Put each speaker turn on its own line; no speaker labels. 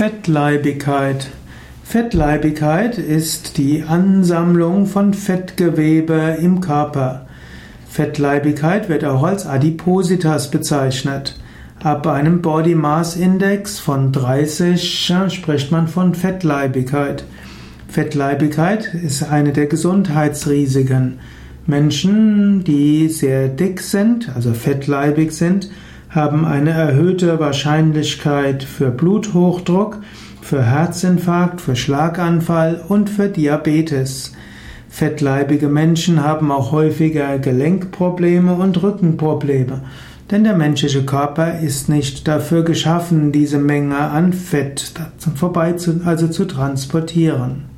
Fettleibigkeit. Fettleibigkeit ist die Ansammlung von Fettgewebe im Körper. Fettleibigkeit wird auch als Adipositas bezeichnet. Ab einem Body Mass Index von 30 spricht man von Fettleibigkeit. Fettleibigkeit ist eine der Gesundheitsrisiken. Menschen, die sehr dick sind, also fettleibig sind, haben eine erhöhte Wahrscheinlichkeit für Bluthochdruck, für Herzinfarkt, für Schlaganfall und für Diabetes. Fettleibige Menschen haben auch häufiger Gelenkprobleme und Rückenprobleme, denn der menschliche Körper ist nicht dafür geschaffen, diese Menge an Fett vorbei zu, also zu transportieren.